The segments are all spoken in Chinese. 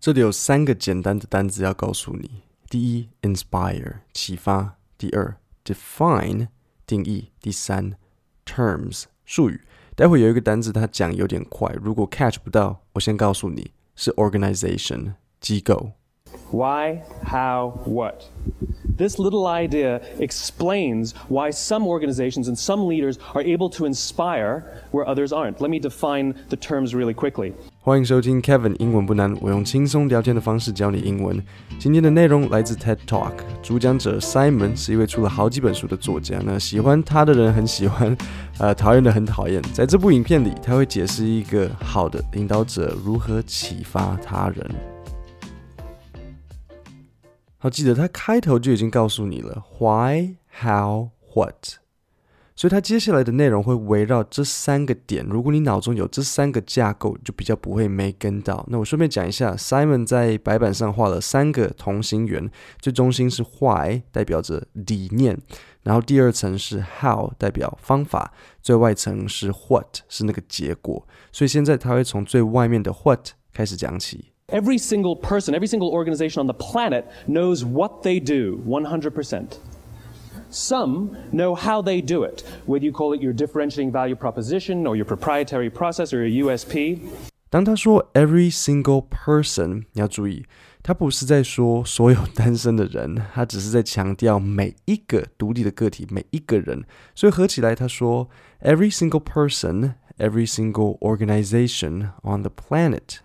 这里有三个简单的单词要告诉你：第一，inspire 启发；第二，define 定义；第三，terms 术语。待会有一个单词，它讲有点快，如果 catch 不到，我先告诉你是 organization 机构。Why, how, what? This little idea explains why some organizations and some leaders are able to inspire where others aren't. Let me define the terms really quickly. 欢迎收听 Kevin 英文不难，我用轻松聊天的方式教你英文。今天的内容来自 TED Talk，主讲者 Simon 是一位出了好几本书的作家。那喜欢他的人很喜欢，呃，讨厌的很讨厌。在这部影片里，他会解释一个好的领导者如何启发他人。好，记得他开头就已经告诉你了，why, how, what，所以他接下来的内容会围绕这三个点。如果你脑中有这三个架构，就比较不会没跟到。那我顺便讲一下，Simon 在白板上画了三个同心圆，最中心是 why，代表着理念，然后第二层是 how，代表方法，最外层是 what，是那个结果。所以现在他会从最外面的 what 开始讲起。Every single person, every single organization on the planet knows what they do 100%. Some know how they do it, whether you call it your differentiating value proposition or your proprietary process or your USP. 当他说 every single person，你要注意，他不是在说所有单身的人，他只是在强调每一个独立的个体，每一个人。所以合起来，他说 every single person, every single organization on the planet。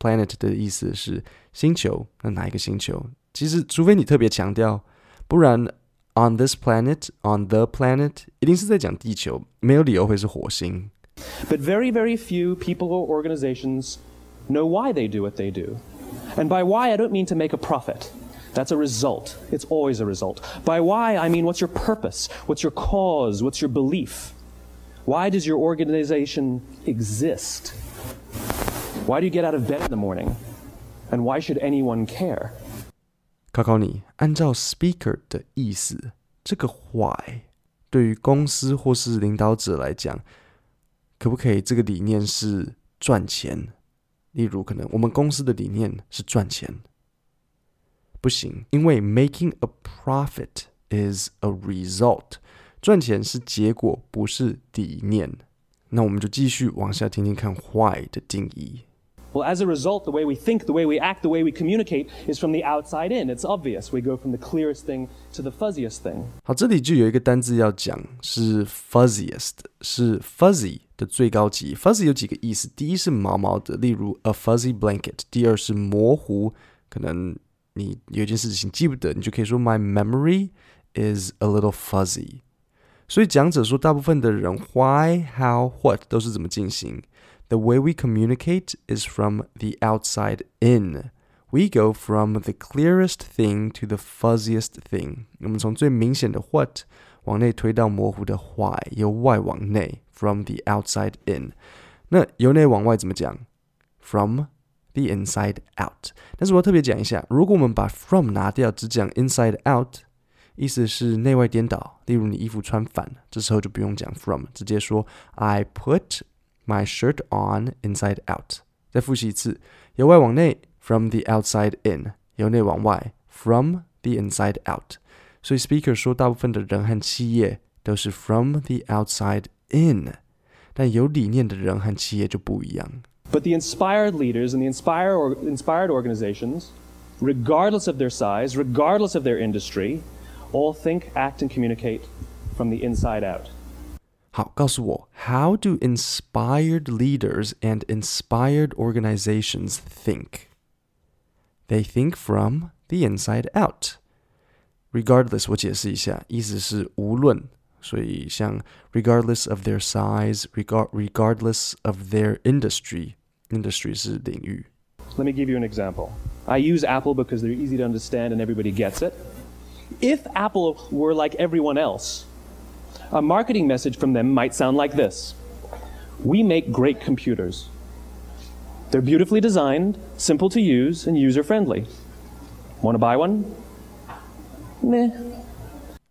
Planet 的意思是星球，那哪一个星球？其实，除非你特别强调，不然 on this planet, on the planet，一定是在讲地球，没有理由会是火星。But very, very few people or organizations know why they do what they do. And by why, I don't mean to make a profit. That's a result. It's always a result. By why, I mean what's your purpose? What's your cause? What's your belief? Why does your organization exist? Why do you get out of bed in the morning? And why should anyone care? 考考你，按照 speaker 的意思，这个 why 对于公司或是领导者来讲，可不可以这个理念是赚钱？例如，可能我们公司的理念是赚钱，不行，因为 making a profit is a result，赚钱是结果，不是理念。那我们就继续往下听听看 why 的定义。Well, as a result, the way we think, the way we act, the way we communicate is from the outside in. It's obvious. We go from the clearest thing to the fuzziest thing. 好，这里就有一个单字要讲，是 fuzziest，是 fuzzy 的最高级。fuzzy 有几个意思？第一是毛毛的，例如 a fuzzy blanket；第二是模糊，可能你有一件事情记不得，你就可以说 my memory is a little fuzzy。所以讲者说，大部分的人 why、how、what 都是怎么进行 ？The way we communicate is from the outside in. We go from the clearest thing to the fuzziest thing. 我们从最明显的 what 往内推到模糊的 why，由外往内，from the outside in。那由内往外怎么讲？From the inside out。但是我要特别讲一下，如果我们把 from 拿掉，只讲 inside out，意思是内外颠倒。例如你衣服穿反，这时候就不用讲 from，直接说 I put。 My shirt on inside out。再复习一次，由外往内，from the outside in；由内往外，from the inside out。所以，speaker 说，大部分的人和企业都是 from the outside in，但有理念的人和企业就不一样。But the inspired leaders and the inspired or inspired organizations, regardless of their size, regardless of their industry, all think, act, and communicate from the inside out. 好，告诉我，How do inspired leaders and inspired organizations think? They think from the inside out. Regardless，我解释一下，意思是无论，所以像 regardless of their size, regard regardless of their industry, industry 是领域。Let me give you an example. I use Apple because they're easy to understand and everybody gets it. If Apple were like everyone else, a marketing message from them might sound like this We make great computers. They're beautifully designed, simple to use, and user friendly. Want to buy one? Meh.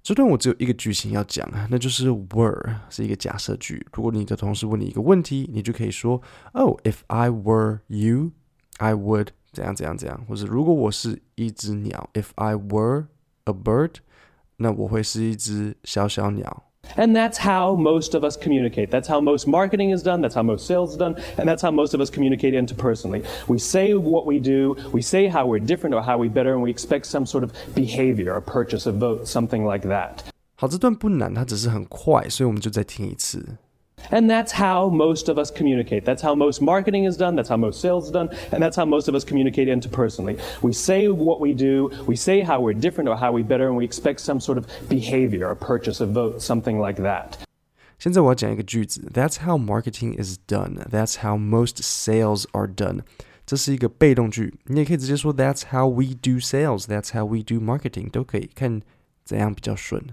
这段我只有一个句型要讲啊，那就是 were 是一个假设句。如果你的同事问你一个问题，你就可以说：“Oh, if I were you, I would 怎样怎样怎样，或者如果我是一只鸟，If I were a bird，那我会是一只小小鸟。 And that's how most of us communicate. That's how most marketing is done. That's how most sales is done. And that's how most of us communicate interpersonally. We say what we do. We say how we're different or how we better, and we expect some sort of behavior, a purchase, a vote, something like that. 好，这段不难，它只是很快，所以我们就再听一次。 And that's how most of us communicate. That's how most marketing is done. That's how most sales is done. And that's how most of us communicate interpersonally. We say what we do. We say how we're different or how we better, and we expect some sort of behavior, a purchase, a vote, something like that. 现在我要讲一个句子，That's how marketing is done. That's how most sales are done. 这是一个被动句，你也可以直接说 That's how we do sales. That's how we do marketing. 都可以，看怎样比较顺。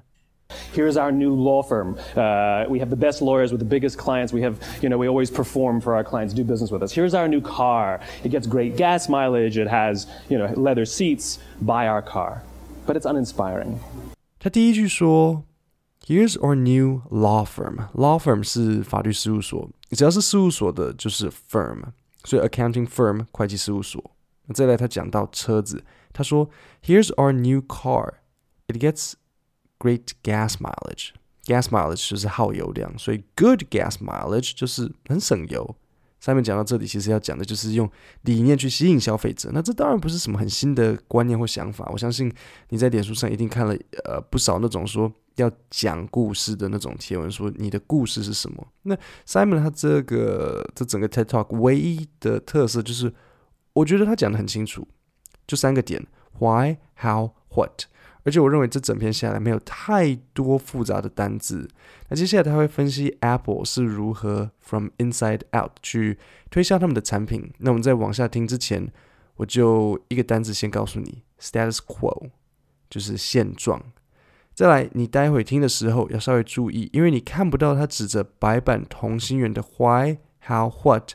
Here's our new law firm. Uh, we have the best lawyers with the biggest clients. We have, you know, we always perform for our clients, do business with us. Here's our new car. It gets great gas mileage. It has, you know, leather seats. Buy our car. But it's uninspiring. 他第一句说，Here's our new law firm. Law firm 是法律事务所，只要是事务所的，就是 firm。所以 accounting firm 会计事务所。再来，他讲到车子，他说，Here's our new car. It gets Great gas mileage, gas mileage 就是耗油量，所以 good gas mileage 就是很省油。上面讲到这里，其实要讲的就是用理念去吸引消费者。那这当然不是什么很新的观念或想法。我相信你在脸书上一定看了呃不少那种说要讲故事的那种贴文，说你的故事是什么？那 Simon 他这个这整个 TED Talk 唯一的特色就是，我觉得他讲得很清楚，就三个点：why, how, what。而且我认为这整篇下来没有太多复杂的单字。那接下来他会分析 Apple 是如何 from inside out 去推销他们的产品。那我们在往下听之前，我就一个单字先告诉你：status quo，就是现状。再来，你待会听的时候要稍微注意，因为你看不到他指着白板同心圆的 why、how、what，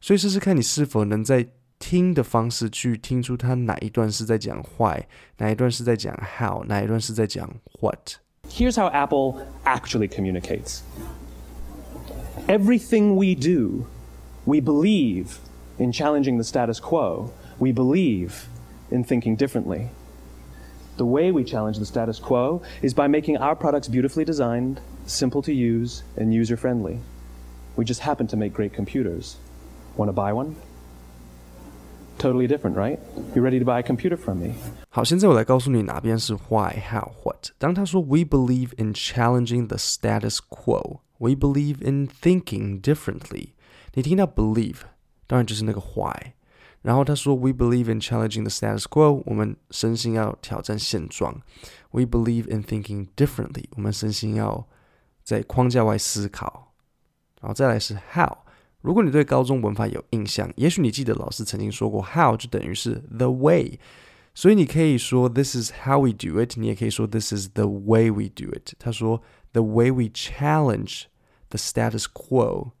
所以试试看你是否能在。听的方式去听出他哪一段是在讲 why，哪一段是在讲 how，哪一段是在讲 what。Here's how Apple actually communicates. Everything we do, we believe in challenging the status quo. We believe in thinking differently. The way we challenge the status quo is by making our products beautifully designed, simple to use, and user friendly. We just happen to make great computers. Want to buy one? Totally different, right? You ready to buy a computer from me? 好，现在我来告诉你哪边是 why, how, what。当他说 We believe in challenging the status quo, we believe in thinking differently。你听到 believe，当然就是那个 why。然后他说 We believe in challenging the status quo，我们深信要挑战现状。We believe in thinking differently，我们深信要在框架外思考。然后再来是 how。 如果你对高中文法有印象，也许你记得老师曾经说过，how 就等于是 the way，所以你可以说 this is how we do it，你也可以说 this is the way we do it。他说 the way we challenge the status quo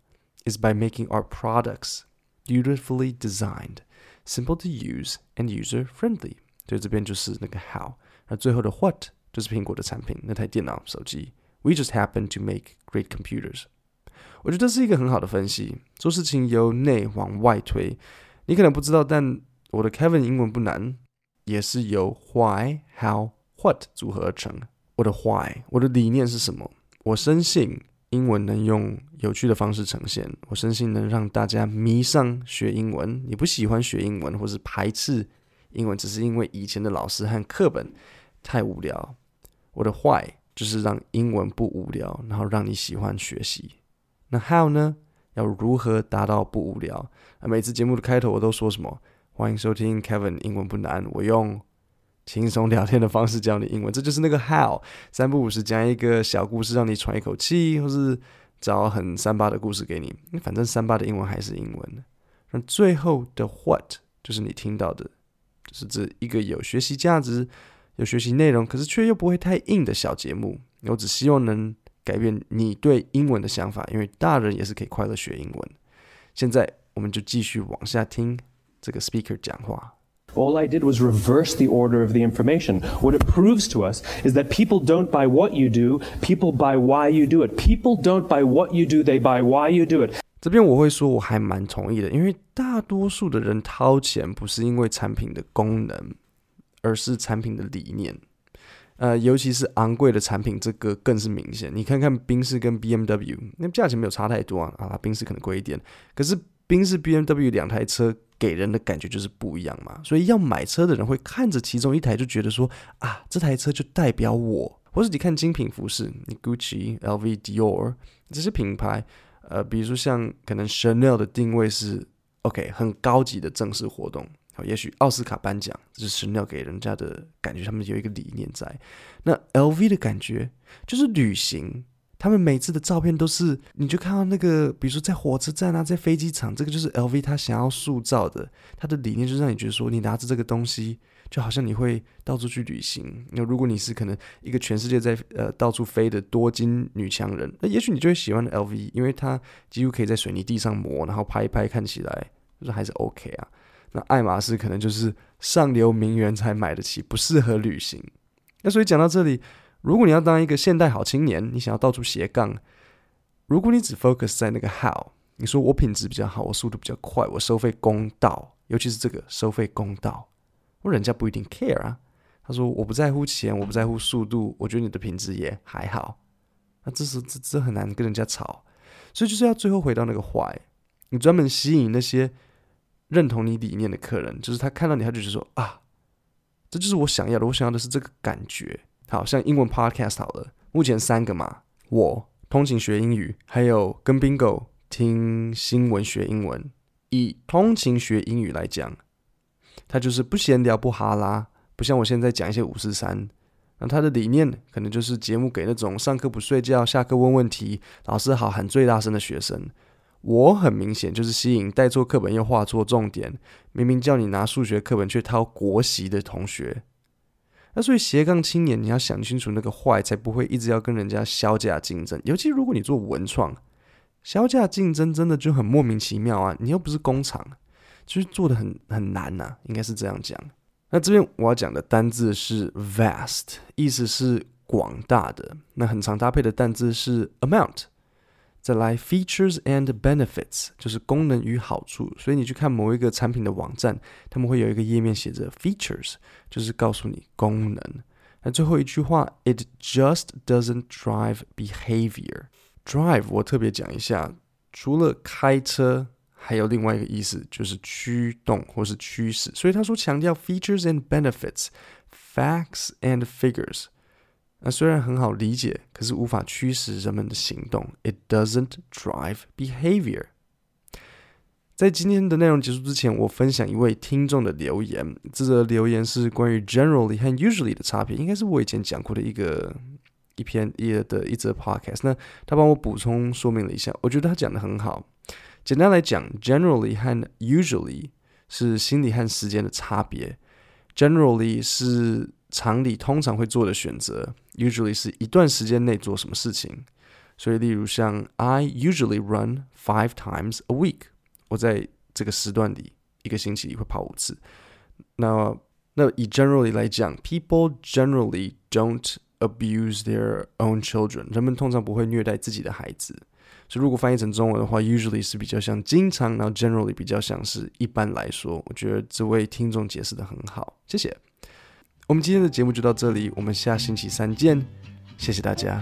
is by making our products beautifully designed, simple to use and user friendly。所以这边就是那个 how，而最后的 what 就是苹果的产品，那台电脑、手机。We just happen to make great computers。 我觉得这是一个很好的分析，做事情由内往外推。你可能不知道，但我的 Kevin 英文不难，也是由 Why、How、What 组合而成。我的 Why，我的理念是什么？我深信英文能用有趣的方式呈现，我深信能让大家迷上学英文。你不喜欢学英文，或是排斥英文，只是因为以前的老师和课本太无聊。我的 Why 就是让英文不无聊，然后让你喜欢学习。那 how 呢？要如何达到不无聊？啊，每次节目的开头我都说什么？欢迎收听 Kevin 英文不难，我用轻松聊天的方式教你英文，这就是那个 how。三不五时讲一个小故事让你喘一口气，或是找很三八的故事给你。反正三八的英文还是英文。那最后的 what 就是你听到的，是这一个有学习价值、有学习内容，可是却又不会太硬的小节目。我只希望能。改变你对英文的想法，因为大人也是可以快乐学英文。现在我们就继续往下听这个 speaker 讲话。All I did was reverse the order of the information. What it proves to us is that people don't buy what you do, people buy why you do it. People don't buy what you do, they buy why you do it. 这边我会说我还蛮同意的，因为大多数的人掏钱不是因为产品的功能，而是产品的理念。呃，尤其是昂贵的产品，这个更是明显。你看看宾士跟 BMW，那价钱没有差太多啊，啊，宾士可能贵一点，可是宾士 BMW 两台车给人的感觉就是不一样嘛。所以要买车的人会看着其中一台就觉得说啊，这台车就代表我。或是你看精品服饰，你 Gucci、LV、Dior 这些品牌。呃，比如说像可能 Chanel 的定位是 OK 很高级的正式活动，好，也许奥斯卡颁奖，这是想要给人家的感觉，他们有一个理念在。那 LV 的感觉就是旅行，他们每次的照片都是，你就看到那个，比如说在火车站啊，在飞机场，这个就是 LV 他想要塑造的，他的理念就是让你觉得说，你拿着这个东西。就好像你会到处去旅行，那如果你是可能一个全世界在呃到处飞的多金女强人，那也许你就会喜欢 LV，因为它几乎可以在水泥地上磨，然后拍一拍，看起来就是还是 OK 啊。那爱马仕可能就是上流名媛才买得起，不适合旅行。那所以讲到这里，如果你要当一个现代好青年，你想要到处斜杠，如果你只 focus 在那个 how，你说我品质比较好，我速度比较快，我收费公道，尤其是这个收费公道。我人家不一定 care 啊，他说我不在乎钱，我不在乎速度，我觉得你的品质也还好，那这是这这很难跟人家吵，所以就是要最后回到那个 why，你专门吸引那些认同你理念的客人，就是他看到你，他就说啊，这就是我想要的，我想要的是这个感觉。好像英文 podcast 好了，目前三个嘛，我通勤学英语，还有跟 Bingo 听新闻学英文。以通勤学英语来讲。他就是不闲聊不哈拉，不像我现在讲一些五四三。那他的理念可能就是节目给那种上课不睡觉、下课问问题、老师好喊最大声的学生。我很明显就是吸引带错课本又画错重点，明明叫你拿数学课本却掏国习的同学。那所以斜杠青年，你要想清楚那个坏，才不会一直要跟人家削价竞争。尤其如果你做文创，削价竞争真的就很莫名其妙啊！你又不是工厂。就是做的很很难呐、啊，应该是这样讲。那这边我要讲的单字是 vast，意思是广大的。那很常搭配的单字是 amount。再来 features and benefits，就是功能与好处。所以你去看某一个产品的网站，他们会有一个页面写着 features，就是告诉你功能。那最后一句话，it just doesn't drive behavior。drive 我特别讲一下，除了开车。还有另外一个意思，就是驱动或是驱使。所以他说强调 features and benefits, facts and figures。 那虽然很好理解，可是无法驱使人们的行动。It doesn't drive behavior。在今天的内容结束之前，我分享一位听众的留言。这则留言是关于 generally 和 usually 的差别，应该是我以前讲过的一个一篇一的一则 podcast。那他帮我补充说明了一下，我觉得他讲的很好。简单来讲，generally 和 usually 是心理和时间的差别。generally 是常理通常会做的选择，usually 是一段时间内做什么事情。所以，例如像 I usually run five times a week，我在这个时段里一个星期里会跑五次。那那以 generally 来讲，people generally don't abuse their own children，人们通常不会虐待自己的孩子。所以如果翻译成中文的话，usually 是比较像经常，然后 generally 比较像是一般来说。我觉得这位听众解释的很好，谢谢。我们今天的节目就到这里，我们下星期三见，谢谢大家。